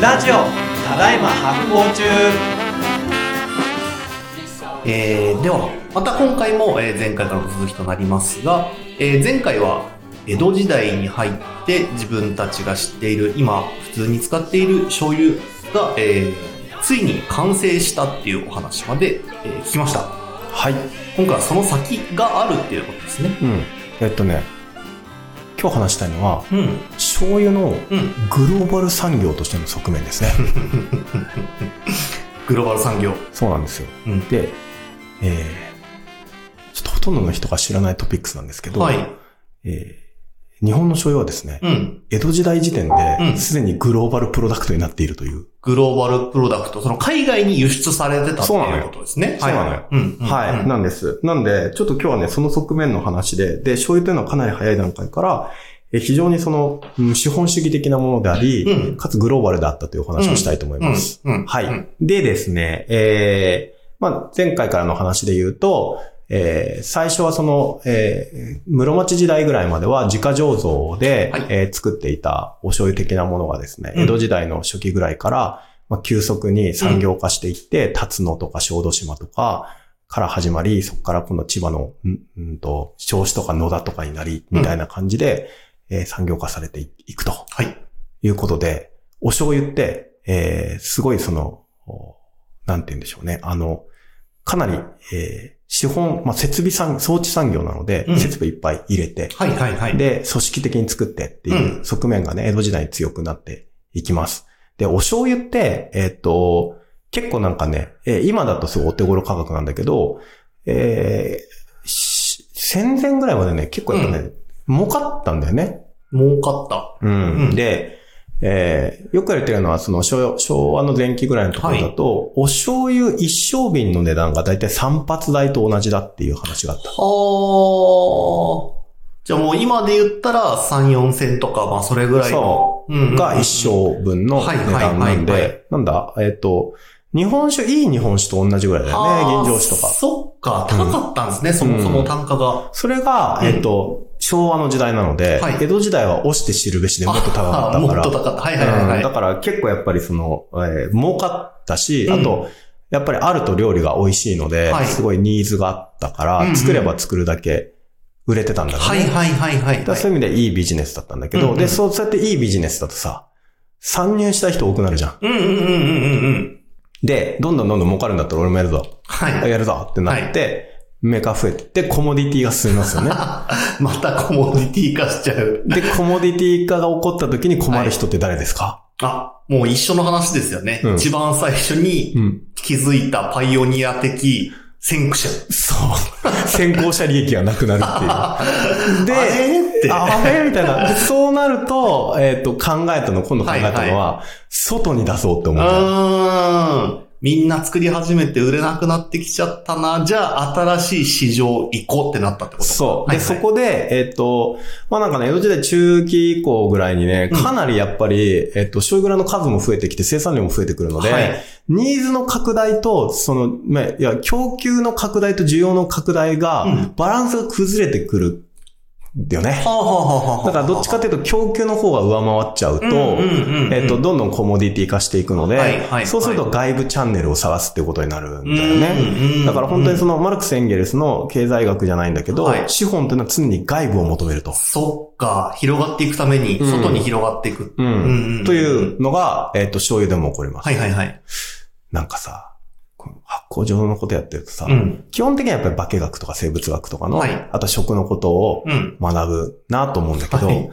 ラジオただいま発行中えー、ではまた今回も、えー前回からの続きとなりますが、えー前回は江戸時代に入って自分たちが知っている今普通に使っている醤油が、えーついに完成したっていうお話まで、えー聞きましたはい。今回はその先があるっていうことですねうん。えっとね、今日話したいのは、うん。醤油のうん。グローバル産業としての側面ですね。グローバル産業。そうなんですよ。うん。で、えー、ちょっとほとんどの人が知らないトピックスなんですけど、はい。えー日本の醤油はですね、うん。江戸時代時点うで、ん。すでにグローバルプロダクトになっているという。グローバルプロダクト、その海外に輸出されてたってそうなのよいうことですね。そうなのよ。はい。うんうんはい、うん。なんです。なんで、ちょっと今日はね、その側面の話で、で、醤油というのはかなり早い段階から、え非常にその、うん資本主義的なものであり、うん。かつグローバルであったというお話をしたいと思います。はい、うんでですね、えー、まあ、前回からの話で言うと、えー最初はその、えー室町時代ぐらいまでは自家醸造で、はい。えー作っていたお醤油的なものがですね、うん。江戸時代の初期ぐらいから、まあ、急速に産業化していって、辰野とか小豆島とかから始まり、そこから今度千葉の、んんと、銚子とか野田とかになり、みたいな感じで、えー産業化されていくと。はい。いうことで、お醤油って、えーすごいその、おなんて言うんでしょうね。あの、かなり、えー資本、まあ、設備産、装置産業なので、うん設備いっぱい入れて、はいはいはい。で、組織的に作ってっていう側面がね、江戸時代に強くなっていきます。で、お醤油って、えっ、と、結構なんかね、えー今だとすごいお手頃価格なんだけど、えーし戦前ぐらいまでね、結構やっぱね、儲かったんだよね。儲かった。うん。うんで、えーよく言われてるのは、その昭昭和の前期ぐらいのところだと、お醤油一升瓶の値段がだいたい散髪代と同じだっていう話があった。はあ。じゃあもう今で言ったら3、4千とか、まあそれぐらいの。そう。うんうんうんが一升分の値段なんはいはいはいはで、なんだ、えっ、と、日本酒、いい日本酒と同じぐらいだよね、現状酒とか。そっか、高かったんですね、そもそも単価が。それが、うんえっ、と、昭和の時代なので、はい江戸時代は押して知るべしでもっと高かったから。っと高かった。はいはいはいはい。うんだから結構やっぱりその、えー儲かったし、うんあと、やっぱりあると料理が美味しいので、はいすごいニーズがあったから、うんうん作れば作るだけ売れてたんだろうね。はいはいはいはいだからそういう意味でいいビジネスだったんだけど、うんうんで、そうそうやっていいビジネスだとさ、参入した人多くなるじゃん。うんうんうんうんうんうん。で、どんどんどんどん儲かるんだったら俺もやるぞ。はい。やるぞってなって、メーカー増えて、コモディティが進みますよね。またコモディティ化しちゃう。で、コモディティ化が起こった時に困る人って誰ですか、あ、もう一緒の話ですよね。うん一番最初にうん。気づいたパイオニア的先駆者。そう。先行者利益がなくなるっていう。で、あれって。あれ？みたいな。でそうなると、えっ、と、考えたの、今度考えたのは、外に出そうって思う。うーん。みんな作り始めて売れなくなってきちゃったな。じゃあ新しい市場行こうってなったってこと？そう。で、はいはいそこで、えっ、と、まあなんかね、江戸時代中期以降ぐらいにね、うんかなりやっぱり、えっ、と、醤油蔵の数も増えてきて、生産量も増えてくるので、はいニーズの拡大と、その、まあ、いや、供給の拡大と需要の拡大が、うんバランスが崩れてくるんだよね。だからどっちかというと供給の方が上回っちゃうと、えっと、どんどんコモディティ化していくので、そうすると外部チャンネルを探すっていうことになるんだよね。ねだから本当にそのマルクス・エンゲルスの経済学じゃないんだけど、はい資本というのは常に外部を求めると。そっか。広がっていくために、うん外に広がっていく。というのが、えっ、と、醤油でも起こります。はいはいはい。なんかさ、この発酵上のことやってるとさ、うん。基本的にはやっぱり化学とか生物学とかの、はいあと食のことをうん。学ぶなと思うんだけど、はい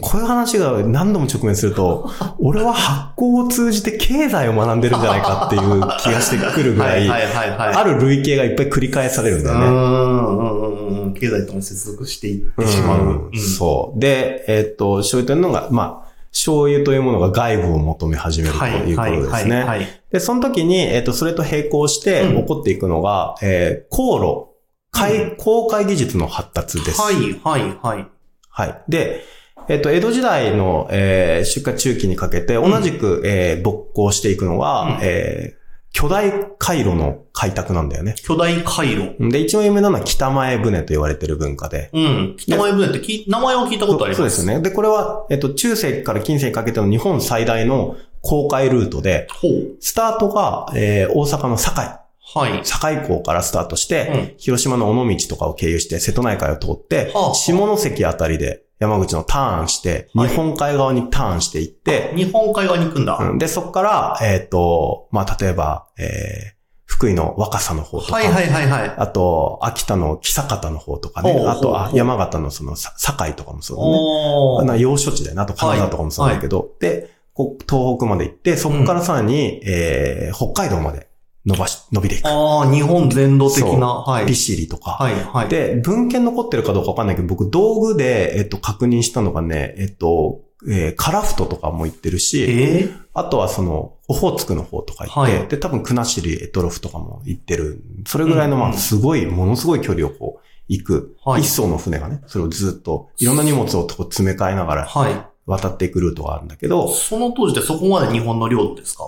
こういう話が何度も直面すると、俺は発酵を通じて経済を学んでるんじゃないかっていう気がしてくるぐらい。ある類型がいっぱい繰り返されるんだよね。うんうんうんうん。経済とも接続していってしまう。うんそう。で、えっ、と、醤油というのが、まあ、醤油というものが外部を求め始めるとはいいうことですね。はい。で、その時に、えっ、と、それと並行してうん起こっていくのが、えー、航路、海、航海技術の発達です。はいはいはい。はい。で、えっ、と、江戸時代の、えー出荷中期にかけて、同じく、えー勃興していくのは、うんえー巨大回路の開拓なんだよね。巨大回路。で、一番有名なのは北前船と言われてる文化で。うん。北前船ってき名前を聞いたことあります。そうですよね。で、これは、えっと、中世から近世にかけての日本最大の公開ルートで、ほう。スタートが、えー大阪の堺。はい。堺港からスタートして、うん広島の尾道とかを経由して、瀬戸内海を通って、はあ下関あたりで山口のターンして、はい日本海側にターンしていって、日本海側に行くんだ。うんで、そこから、えっ、と、まあ、例えば、えー福井の若狭の方とか、はいはいはいはい。あと、秋田の木坂の方とかね、あと、あ山形のその、さ堺とかもそうだね。要所地だよね。あと、金沢とかもそうだけど、で、こう東北まで行って、そこからさらに、えー北海道まで伸ばし、伸びていく。ああ、日本全土的な。はい。利尻とか。はいはい。で、文献残ってるかどうかわかんないけど、僕道具で、えっと、確認したのがね、えっと、えーカラフトとかも行ってるし、えー？あとはその、オホーツクの方とか行って、はいで、多分、国後エトロフとかも行ってる。それぐらいの、まあ、うんうんすごい、ものすごい距離をこう、行く。はい一艘の船がね、それをずっと、いろんな荷物をこう詰め替えながらはい。渡っていくルートがあるんだけど、その当時ってそこまで日本の領土ですか？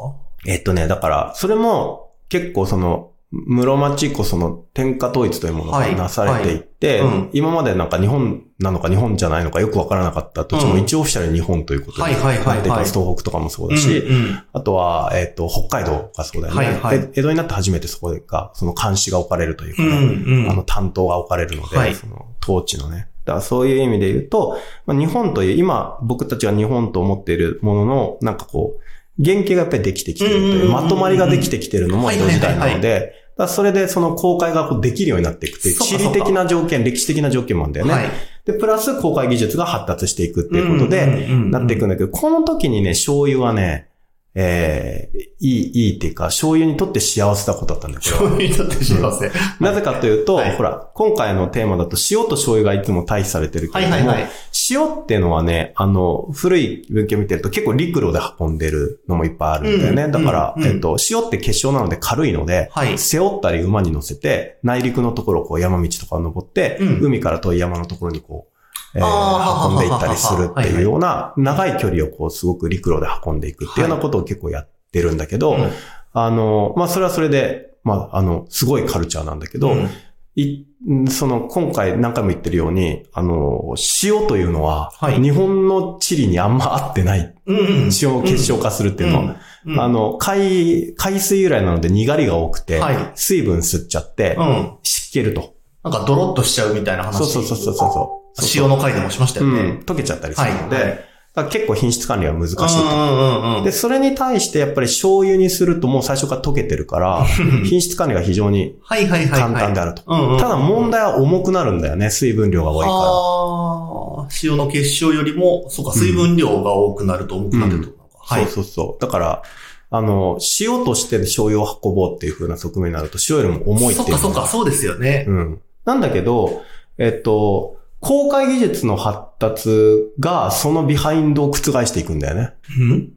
えっとね、だから、それも結構その、室町以降その天下統一というものがはい。なされていって、はい。うん。今までなんか日本なのか日本じゃないのかよくわからなかった土地もうん。一応オフィシャルに日本ということで、はい東北とかもそうだし、うんうん。あとは、えっと、北海道がそうだよね、はいはい。で江戸になって初めてそこが、その監視が置かれるというかうね、んうん。あの担当が置かれるので、はい。その統治のね。だからそういう意味で言うと、まあ、日本という、今僕たちが日本と思っているものの、なんかこう、原型がやっぱりできてきてるという、まとまりができてきてるのも江戸時代なので、それでその公開がこうできるようになっていくっていう、地理的な条件、歴史的な条件もあるんだよね。はい。で、プラス公開技術が発達していくっていうことで、でなっていくんだけど、この時にね、醤油はね、えー、いい、いいっていうか、醤油にとって幸せなことだったんだよ、これは。醤油にとって幸せ。なぜかというと、はいほら、今回のテーマだと塩と醤油がいつも対比されてるけれども、はいはいはい。塩っていうのはね、あの、古い文献を見てると結構陸路で運んでるのもいっぱいあるんだよね。うんだから、うんえっと、塩って結晶なので軽いので、はい。背負ったり馬に乗せて、内陸のところをこう山道とかを登って、うん海から遠い山のところにこう、えー運んでいったりするっていうような、長い距離をこう、すごく陸路で運んでいくっていうようなことを結構やってるんだけど、うんあの、まあ、それはそれで、まあ、あの、すごいカルチャーなんだけど、うんい、その、今回何回も言ってるように、あの、塩というのは、はい日本の地理にあんま合ってない。うんうん。塩を結晶化するっていうのは、うんあの、海、海水由来なので苦味が多くて、はい水分吸っちゃって、うん。湿気ると。なんかドロッとしちゃうみたいな話。そうそうそうそうそう。塩の回でもしましたようんね。。溶けちゃったりするので、はい結構品質管理は難しいと。うんうんうん。で、それに対してやっぱり醤油にするともう最初から溶けてるから、品質管理が非常に。簡単であると。ただ問題は重くなるんだよね、水分量が多いから。ああ、塩の結晶よりも、そうか、水分量が多くなると重くなると。はい。そうそうそう。だから、あの、塩として醤油を運ぼうっていう風な側面になると、塩よりも重いっていうそっかそっか、そうですよね。うん。なんだけど、えっと、公開技術の発達がそのビハインドを覆していくんだよね。うん？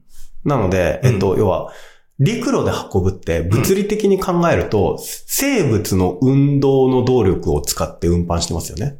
なので、えっと、要は、陸路で運ぶって物理的に考えると、生物の運動の動力を使って運搬してますよね。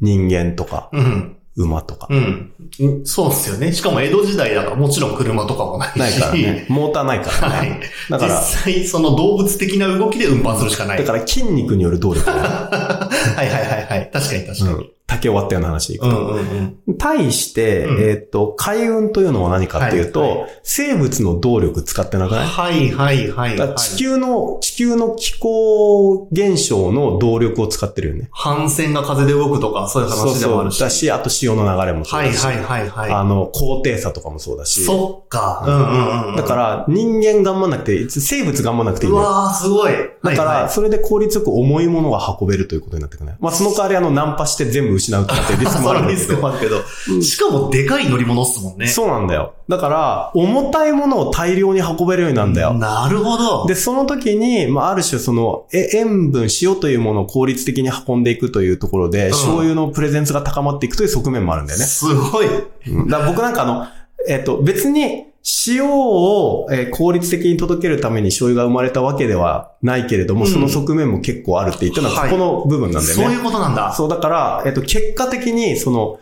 人間とか、うん。馬とか。うん。うんそうですよね。しかも江戸時代だからもちろん車とかもないし。ないからね。モーターないからね。はい。だから、実際その動物的な動きで運搬するしかない。だから筋肉による動力、ね。はいはいはいはい。確かに確かに。うん。竹終わったような話でいくと。うんうんうん。対して、うんえっ、と、海運というのは何かっていうと、はいは生物の動力使ってなくない、はいはいはい地球の、地球の気候現象の動力を使ってるよね。反線が風で動くとか、そういう話でもあるし。だし、あと潮の流れもそうだし、はいはいはいはい。あの、高低差とかもそうだし。そっか。うんうんうん。だから、人間頑張んなくて、生物頑張んなくていいう。わー、すごい。だから、はいはいそれで効率よく重いものが運べるということになってくるね。まあ、その代わりあの、ナンパして全部失うってリスクもあるんだリスけど。クもあるけど。しかもでかい乗り物っすもんね。そうなんだよ。だから、重たいものを大量に運べるようになるんだよ。なるほど。で、その時に、まあ、ある種その、え、塩分、塩というものを効率的に運んでいくというところで、ん醤油のプレゼンスが高まっていくという側面もあるんだよね。すごい。うんだ僕なんかあの、えっ、と、別に、塩を、えー効率的に届けるために醤油が生まれたわけではないけれども、うんその側面も結構あるって言ったのは、はいここの部分なんだよね。そういうことなんだ。そう、だから、えっと、結果的に、その、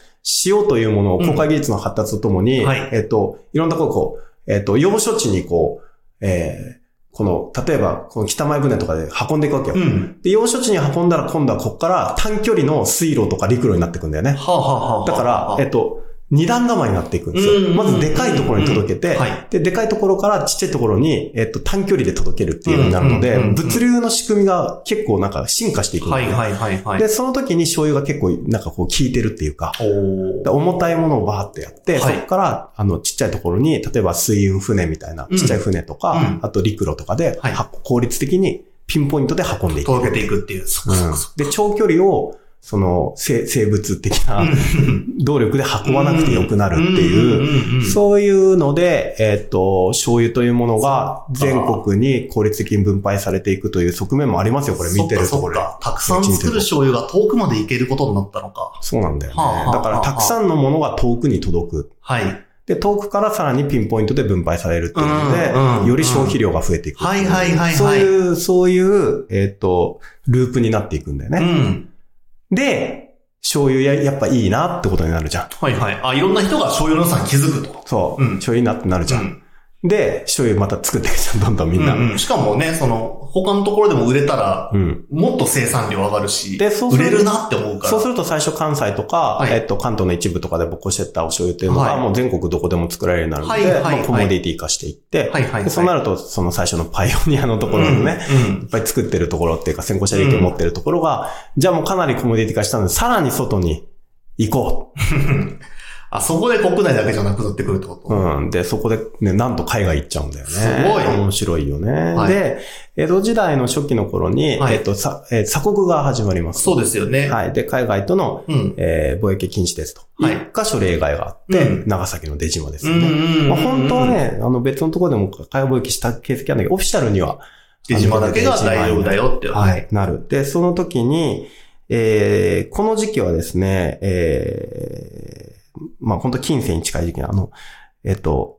塩というものを公開技術の発達とともに、うんはいえっと、いろんなところこう、えっと、要所地にこう、えーこの、例えば、この北前船とかで運んでいくわけよ。うん。で、要所地に運んだら今度はここから短距離の水路とか陸路になっていくんだよね。はあ、はあはあはあ、だから、えっと、二段構えになっていくんですよ。まずでかいところに届けて、はい。で、でかいところからちっちゃいところに、えっと、短距離で届けるっていうようになるのでうんうんうんうん、物流の仕組みが結構なんか進化していくんですね。はいはいはいはい。で、その時に醤油が結構なんかこう効いてるっていうか、重たいものをバーってやって、はいそこから、あの、ちっちゃいところに、例えば水運船みたいな、うんちっちゃい船とか、うんあと陸路とかで、効率的にピンポイントで運んでいく。届けていくっていう。で、長距離を、その、生生物的なか。動力で運ばなくてよくなるっていう、そういうので、えっ、と、醤油というものが全国に効率的に分配されていくという側面もありますよ、これ見てるところたくさん作る醤油が遠くまで行けることになったのか。そうなんだよね。はあはあはあだから、たくさんのものが遠くに届く。はい。で、遠くからさらにピンポイントで分配されるっていうので、うんうんより消費量が増えていく。はいはいはいはいそういう、そういう、えっ、と、ループになっていくんだようね。ん。で、醤油ややっぱいいなってことになるじゃん。はいはい。あ、いろんな人が醤油の良さに気づくと。そう。うん醤油いいなってなるじゃん。で、醤油また作っていくじゃん、どんどんみんな。うんうん。しかもね、その、他のところでも売れたら、うん。もっと生産量上がるし、でそう売れるなって思うから。そうすると最初関西とか、はい。えっと、関東の一部とかで僕してったお醤油っていうのが、はい。もう全国どこでも作られるようになるので、はいまあ、コモディティ化していって、はいはいそうなると、その最初のパイオニアのところのね、うんうん。いっぱい作ってるところっていうか先行者利益を持ってるところが、じゃあもうかなりコモディティ化したので、さらに外に行こ あ、そこで国内だけじゃなくなってくるってこと、う。うん。で、そこでね、なんと海外行っちゃうんだよね。すごい面白いよね。はいで、江戸時代の初期の頃に、はいえっと、さ、えー鎖国が始まります。そうですよね。はい。で、海外とのうん。えー貿易禁止ですと。はい一箇所例外があって、うん長崎の出島ですうんよね。うんうんまあ、本当はね、あの別のところでも海外貿易した形跡あるんだけど、オフィシャルには。出島だけが大丈夫だよって。はい。。なる。で、その時に、えーこの時期はですね、えーまあ本当近世に近い時期のあの、えっ、と、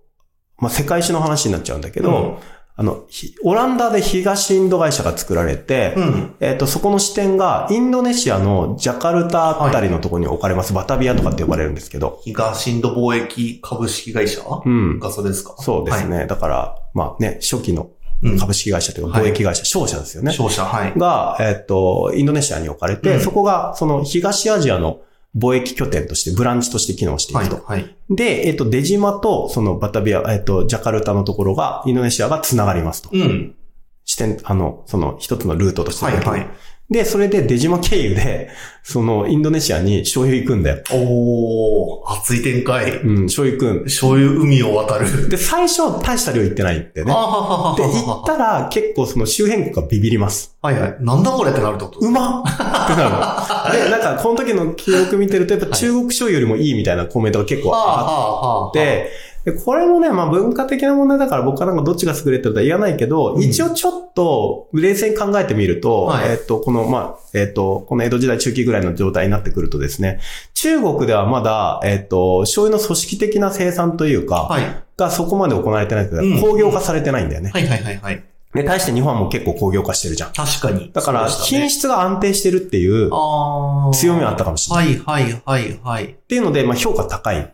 まあ世界史の話になっちゃうんだけど、あの、ひオランダで東インド会社が作られて、うん。えっ、と、そこの支店が、インドネシアのジャカルタあたりのところに置かれます。バタビアとかって呼ばれるんですけど。東インド貿易株式会社うん。がそれですか？そうですね。だから、まあね、初期のうん株式会社というか、はい貿易会社、商社ですよね。商社、はい。が、えっ、と、インドネシアに置かれて、うんそこが、その東アジアの貿易拠点として、ブランチとして機能していはい。くと。はい。で、えっ、と、出島と、そのバタビア、えっ、と、ジャカルタのところが、インドネシアが繋がりますと。うん。視点、あの、その一つのルートとしてはい、はい。で、それで出島経由で、その、インドネシアに醤油行くんだよ。おー、熱い展開。うん、醤油行くん。醤油海を渡る。で、最初、大した量行ってないんでね。あははははで、行ったら、結構その周辺国がビビります。はいはい。なんだこれってなるってこと？うまっってなるの。で、なんか、この時の記憶見てると、やっぱ中国醤油よりもいいみたいなコメントが結構あ。って、で、これもね、まあ文化的な問題だから僕はなんかどっちが優れてるとは言わないけど、うん一応ちょっと冷静に考えてみると、はいえっと、この、まあ、えっと、この江戸時代中期ぐらいの状態になってくるとですね、中国ではまだ、えっと、醤油の組織的な生産というか、はい。がそこまで行われてないけど、うん工業化されてないんだよね。はいはいはいはい。で、対して日本はもう結構工業化してるじゃん。確かに。だから、品質が安定してるっていう強みはあったかもしれない。はいはいはいはい。っていうので、まあ評価高い。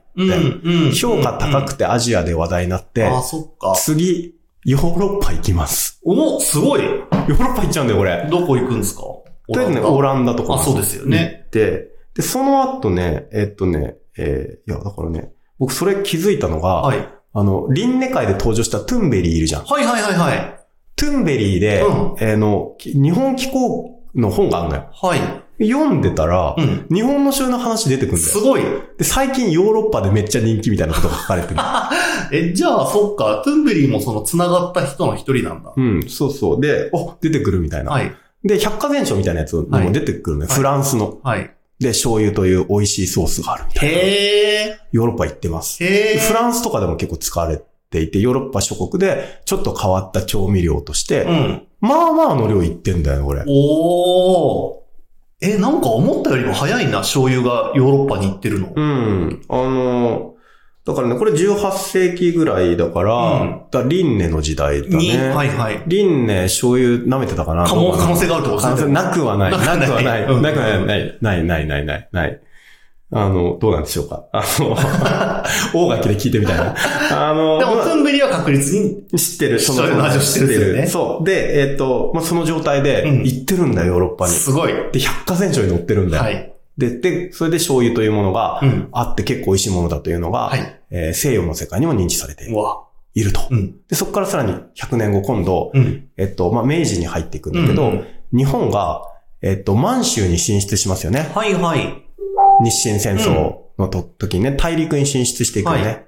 評価高くて。てアジアで話題になって、あー、そっか。次、ヨーロッパ行きます。お、すごい。ヨーロッパ行っちゃうんだよ、これ。どこ行くんですか？とりあえずね、オランダとか。あそうですよね。行って、で、その後ね、えっとね、えーいや、だからね、僕それ気づいたのが、はい。あの、リンネ回で登場したトゥンベリーいるじゃん。はいはいはいはい。トゥンベリーで、うんえーの、き日本紀行の本があるのよ。はい。読んでたら、うん。日本の醤油の話出てくるんだよ。すごい。で、最近ヨーロッパでめっちゃ人気みたいなことが書かれてる。え、じゃあ、そっか。トゥンベリーもその繋がった人の一人なんだ。うん、そうそう。で、お、出てくるみたいな。はい。で、百科全書みたいなやつにも出てくるのよ。はいフランスの。はい。で、醤油という美味しいソースがあるみたいな。へヨーロッパ行ってます。ー。へー。フランスとかでも結構使われていて、ヨーロッパ諸国でちょっと変わった調味料として、うん。まあまあの量いってんだよね、これ。おー。え、なんか思ったよりも早いな、醤油がヨーロッパに行ってるの。うん。あの、だからね、これ18世紀ぐらいだから、うんだリンネの時代だに、ね。はいはい。リンネ醤油舐めてたかな可能性があるってことですね。なくはない。な なくはないなくは。ない、ない、ない、ない、ない、ない。あの、どうなんでしょうか。あの、大垣で聞いてみたいな。あの、でも、まあトゥンベリは確実に、知ってる。その味を知ってるねそう。で、えっ、と、まあ、その状態でうん行ってるんだよ、ヨーロッパに。すごい。で、百科全書に載ってるんだよ。はい。で、で、それで醤油というものがうん。あって結構美味しいものだというのが、はい。えー西洋の世界にも認知されてうわ。いると。うん。で、そこからさらに100年後今度、うん。えっと、まあ、明治に入っていくんだけど、うん日本が、えっと、満州に進出しますよね。はいはい。日清戦争のと、時にね、大陸に進出していくよね。はい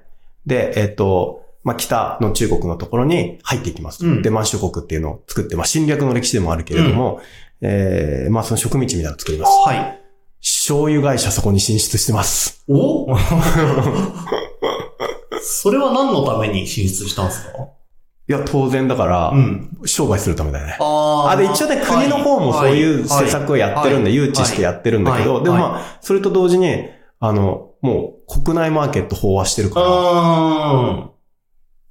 で、えっと、まあ、北の中国のところに入っていきます。うんで、満州国っていうのを作って、まあ、侵略の歴史でもあるけれども、えー、まあ、その植民地みたいなのを作ります。はい。醤油会社そこに進出してます。お？それは何のために進出したんですか？いや、当然だから、ん。商売するためだよね。ああ、で、一応ね、国の方もそういう施策をやってるんで、誘致してやってるんだけど、はいでもまあ、それと同時に、あの、もう国内マーケット飽和してるから、あ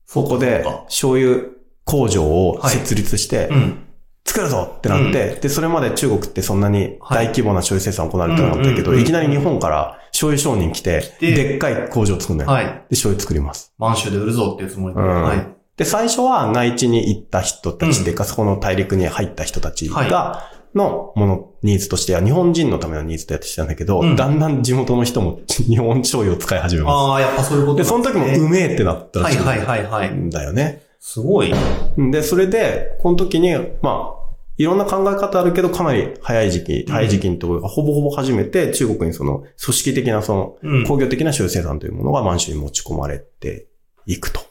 そこで醤油工場を設立して。作るぞってなって、で、それまで中国ってそんなに大規模な醤油生産行われてなかったけど、いきなり日本から醤油商人来て、ででっかい工場作るのよ。はい。で、醤油作ります。満州で売るぞっていうつもりで。うんはい。で、最初は内地に行った人たちっていうか、そこの大陸に入った人たちが、のもの、ニーズとしては、日本人のためのニーズとやってきたんだけど、うんだんだん地元の人も日本醤油を使い始めまああ、やっぱそういうことす。で、その時もねうめえってなったらしいはいはいはいはい。んだよね。すごい。で、それで、この時に、まあ、いろんな考え方あるけど、かなり早い時期、うん早い時期のところがほぼほぼ初めて、中国にその、組織的なその、うん。工業的な醤油生産というものが満州に持ち込まれていくと。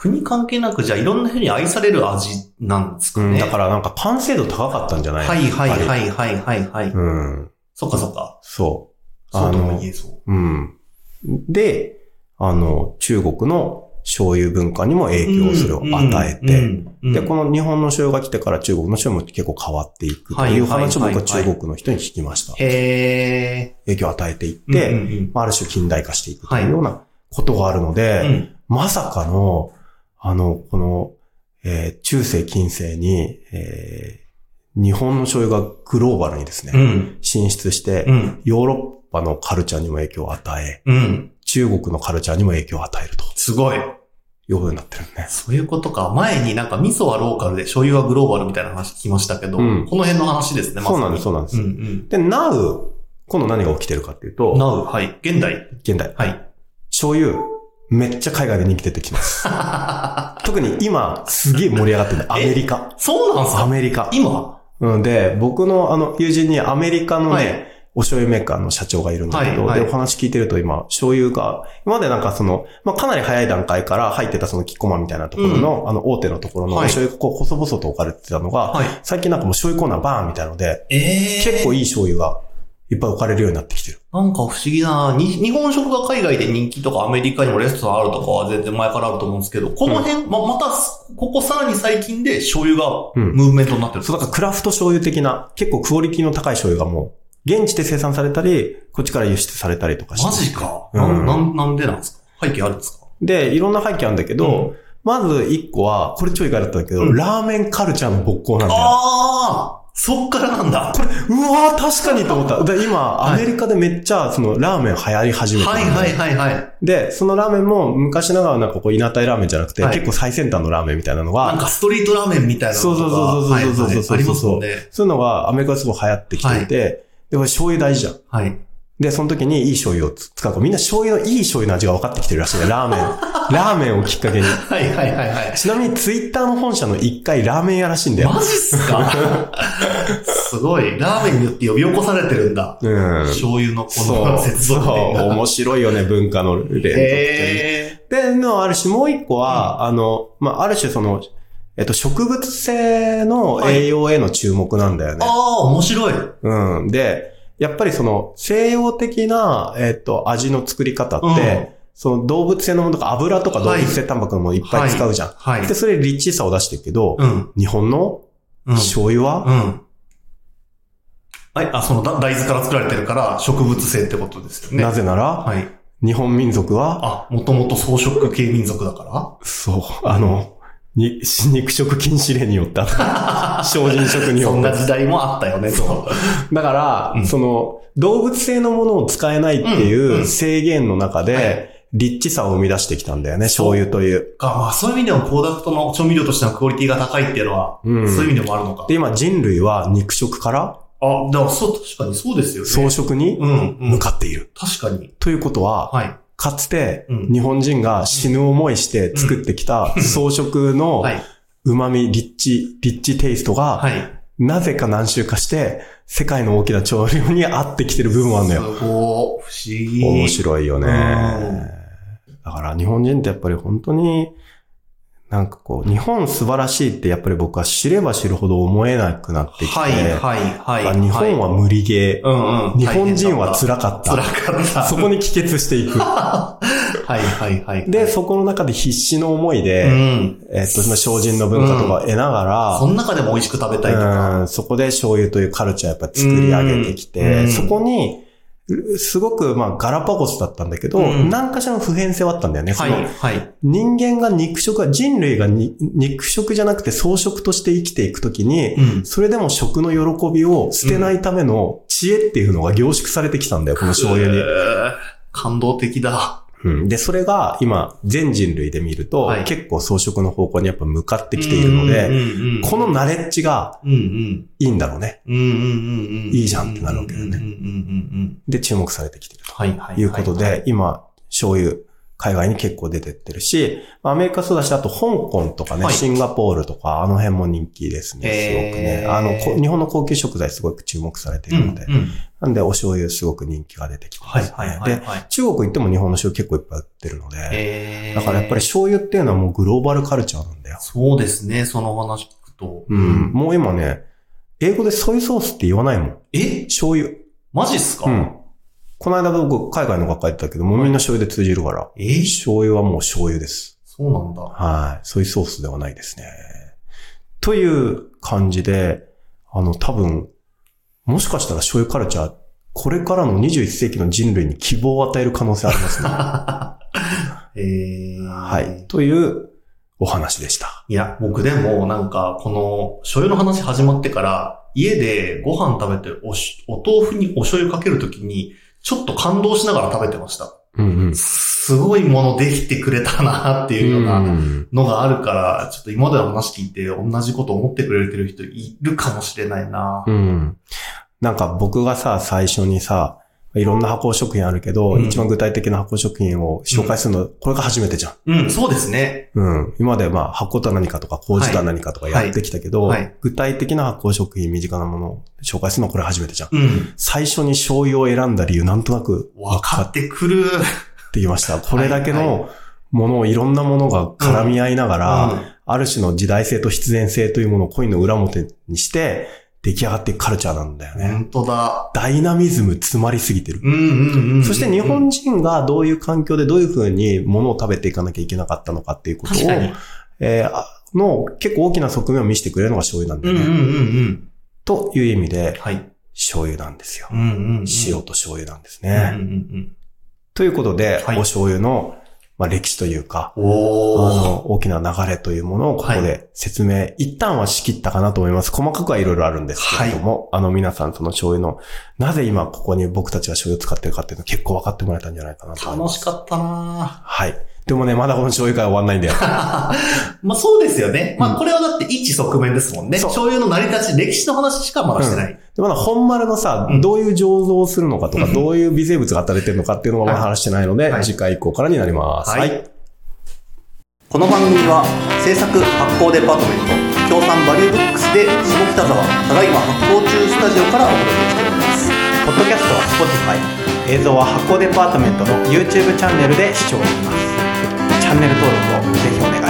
国関係なく、じゃあいろんな人に愛される味なんですかね。うん、だからなんか完成度高かったんじゃない？はいはいはいはいはいはい。りうん。そっかそっか。そう。そうともあの言えそう。うん。で、あの、中国の醤油文化にも影響をそれを与えて、で、この、の日本の醤油が来てから中国の醤油も結構変わっていくという話を僕は中国の人に聞きました。へ影響を与えていっー。て、うんうんまあある種近代化していくというようなことがあるのうで、ん。まさかの、あの、この、えー中世近世に、えー日本の醤油がグローバルにですね、うん。進出して、うん。ヨーロッパのカルチャーにも影響を与え、うん。中国のカルチャーにも影響を与えるとすごい。いうことになってるね。そういうことか。前になんか味噌はローカルで醤油はグローバルみたいな話聞きましたけど、うんこの辺の話ですね、ま。そうなんです、そうなんです。うんうん。で、now、今度何が起きてるかっていうと、Now、はい。現代。現代、はい。醤油、めっちゃ海外で人気出てきます。特に今、すげえ盛り上がってる。アメリカ。そうなんすか？アメリカ。今？うんで、僕のあの、友人にアメリカのね、はいお醤油メーカーの社長がいるんだけど、はいはいで、お話聞いてると今、醤油が、今までなんかその、まあ、かなり早い段階から入ってたそのキッコーマンみたいなところの、あの、大手のところのおはい醤油がこう、細々と置かれてたのが、はい。最近なんかもう醤油コーナーバーンみたいなので、ええ結構いい醤油がいっぱい置かれるようになってきてる。なんか不思議だなに日本食が海外で人気とかアメリカにもレストランあるとかは全然前からあると思うんですけど、この辺、ま、また、ここさらに最近で醤油がうんムーブメントになってる。そう、だからクラフト醤油的な、結構クオリティの高い醤油がもう、現地で生産されたり、こっちから輸出されたりとかして。マジか。うんなん、なん、なんでなんですか？背景あるんですか？で、いろんな背景あるんだけど、うんまず一個は、これ超意外だったんだけど、うんラーメンカルチャーの勃興なんだよ。ああそっからなんだ。これ、うわー確かにと思った。で今、はいアメリカでめっちゃ、その、ラーメン流行り始めてるはいはいはいはい。で、そのラーメンも昔ながらなんかこう、稲田ラーメンじゃなくて、はい結構最先端のラーメンみたいなのが、なんかストリートラーメンみたいなのとか。そうそうそうそうそうそうそうはいはいありますもんね。そういうのがアメリカですごい流行ってきていて、で、これ醤油大事じゃん。はい。で、その時にいい醤油を使うから、みんな醤油のいい醤油の味が分かってきてるらしいね。ラーメン。ラーメンをきっかけに。はいはいはいはい。ちなみにツイッターの本社の1回ラーメン屋らしいんだよ。マジっすか？すごい。ラーメンによって呼び起こされてるんだ。うん。醤油のこそうの。接そう続点が。面白いよね、文化の連続で、のある種もう一個は、あの、まあ、ある種その、えっと、植物性の栄養への注目なんだよー。ね。ああ、面白い。うん。で、やっぱりその、西洋的な、えっと、味の作り方って、その動物性のものとか油とか動物性タンパクのものいっぱい使うじゃん。はい。で、それリッチさを出してるけど、うん。日本のうん。醤油は、うん。はい。あ、そのだ大豆から作られてるから植物性ってことですよね。なぜなら、はい。日本民族は、あ、もともと草食系民族だかそう、あの、に、肉食禁止令によった。精進食にらそんよって。な時代もあったよね、と。だから、うんその、動物性のものを使えないってうんいううん制限の中はで、リッチさを生み出してきたんだよね、醤油という。か、まあそういう意味でもコーダクトの調味料としてのクオリティが高いっていうのは、うんそういう意味でもあるのか。で、今人類は肉食からあ、だからそう、確かにそうですよね。装飾にうん、うん。向かっている。確かに。ということは、はい。かつてうん日本人が死ぬ思いして作ってきた装飾の はい。旨味、リッチ、リッチテイストが、はい。なぜか何周かして、世界の大きな潮流に合ってきてる部分はあるのよ。すごい。不思議。面白いよねうん。だから日本人ってやっぱり本当に、なんかこう、日本素晴らしいってやっぱり僕は知れば知るほど思えなくなってきて、はい、はい、はい。あ日本は無理ゲー、うんうん。日本人は辛かかった。辛かった。そこに帰結していく。はい、はい、はい。で、そこの中で必死の思いで、うん。えっと、まあ精進の文化とかを得ながら、その中でも美味しく食べたいとか。うん、そこで醤油というカルチャーやっぱ作り上げてきうて、んそこに、うすごく、まあ、ガラパゴスだったんだけど、うん何かしらの普遍性はあったんだよね。そのはい、はい。人間が肉食が、人類がに肉食じゃなくて草食として生きていくときに、うん。それでも食の喜びを捨てないための知恵っていうのが凝縮されてきたんだよ、この醤油にえ。ー感動的だ。うん、で、それが今、全人類で見ると、はい結構草食の方向にやっぱ向かってきているので、うんうんうんこのナレッジが。いいんだろうね。うんうんうんうん。いいじゃんってなるわけだよね。で、注目されてきているはいはい。ということで、今、醤油、海外に結構出てってるし、アメリカそうだし、あと香港とかね、はいシンガポールとか、あの辺も人気ですね、すごくねあの、こ日本の高級食材すごく注目されているので、うんうんなんでお醤油すごく人気が出てきてます、ね。はいはいはいで、はい。中国行っても日本の醤油結構いっぱい売ってるので、えーだからやっぱり醤油っていうのはもうグローバルカルチャーなんだよ。そうですね、その話聞くと。うん。。もう今ね、英語でソイソースって言わないもん。え？醤油。マジっすか？うん。この間僕海外の学校行ってたけど、もうみんな醤油で通じるから。え？ー醤油はもう醤油です。そうなんだ。はい。ソイソースではないですね。という感じで、あの、多分、もしかしたら醤油カルチャー、これからの21世紀の人類に希望を与える可能性ありますね。えーはい。というお話でした。いや、僕でもなんか、この醤油の話始まってから、家でご飯食べておし、お豆腐にお醤油かけるときに、ちょっと感動しながら食べてました。うんうん。すごいものできてくれたなっていうようなのがあるから、ちょっと今までの話聞いて同じこと思ってくれてる人いるかもしれないな。うん。なんか僕がさ、最初にさ、いろんな加工食品あるけど、うん一番具体的な加工食品を紹介するの、これが初めてじゃん。うん、そうですね。うん。今までまあ発酵とは何かとか麹とは何かとかやってきたけど、はいはい具体的な発酵食品、身近なものを紹介するのはこれ初めてじゃん。うん。最初に醤油を選んだ理由なんとなく分かってくる。ってきました。これだけはいのものをいろんなものが絡み合いながら、うんある種の時代性と必然性というものをコインの裏表にして出来上がっていくカルチャーなんだよね。本当だ。ダイナミズム詰まりすぎてる。うんうんうんうん。そして日本人がどういう環境でどういうふうに物を食べていかなきゃいけなかったのかっていうことを。えーあの結構大きな側面を見せてくれるのが醤油なんだよね。うんうんうんうん。という意味で、はい。醤油なんですよ。うんうんうん。塩と醤油なんですうんうんね。ということで、はいお醤油の、まあ、歴史というか。あの、大きな流れというものをここで説明、一旦は仕切ったかなと思います。細かくはいろいろあるんですけれども、あの皆さんその醤油の、なぜ今ここに僕たちが醤油を使ってるかっていうのを結構分かってもらえたんじゃないかなと。楽しかったなはい。でもね、まだこの醤油会終わんないんだよ。まあそうですよね。まうんあこれはだって一側面ですもんね。そう醤油の成り立ち、歴史の話しかまだしてない。でまだ本丸のさ、うん。どういう醸造をするのかとか、うん。どういう微生物が働いてるのかっていうのはまだ話してないので、はい。次回以降からになります。はい。この番組は制作発行デパートメント協賛バリューブックスで下北沢ただいま発行中スタジオからお届けしております。ポッドキャストは Spotify 映像は発行デパートメントの YouTube チャンネルで視聴できます。チャンネル登録をぜひお願いします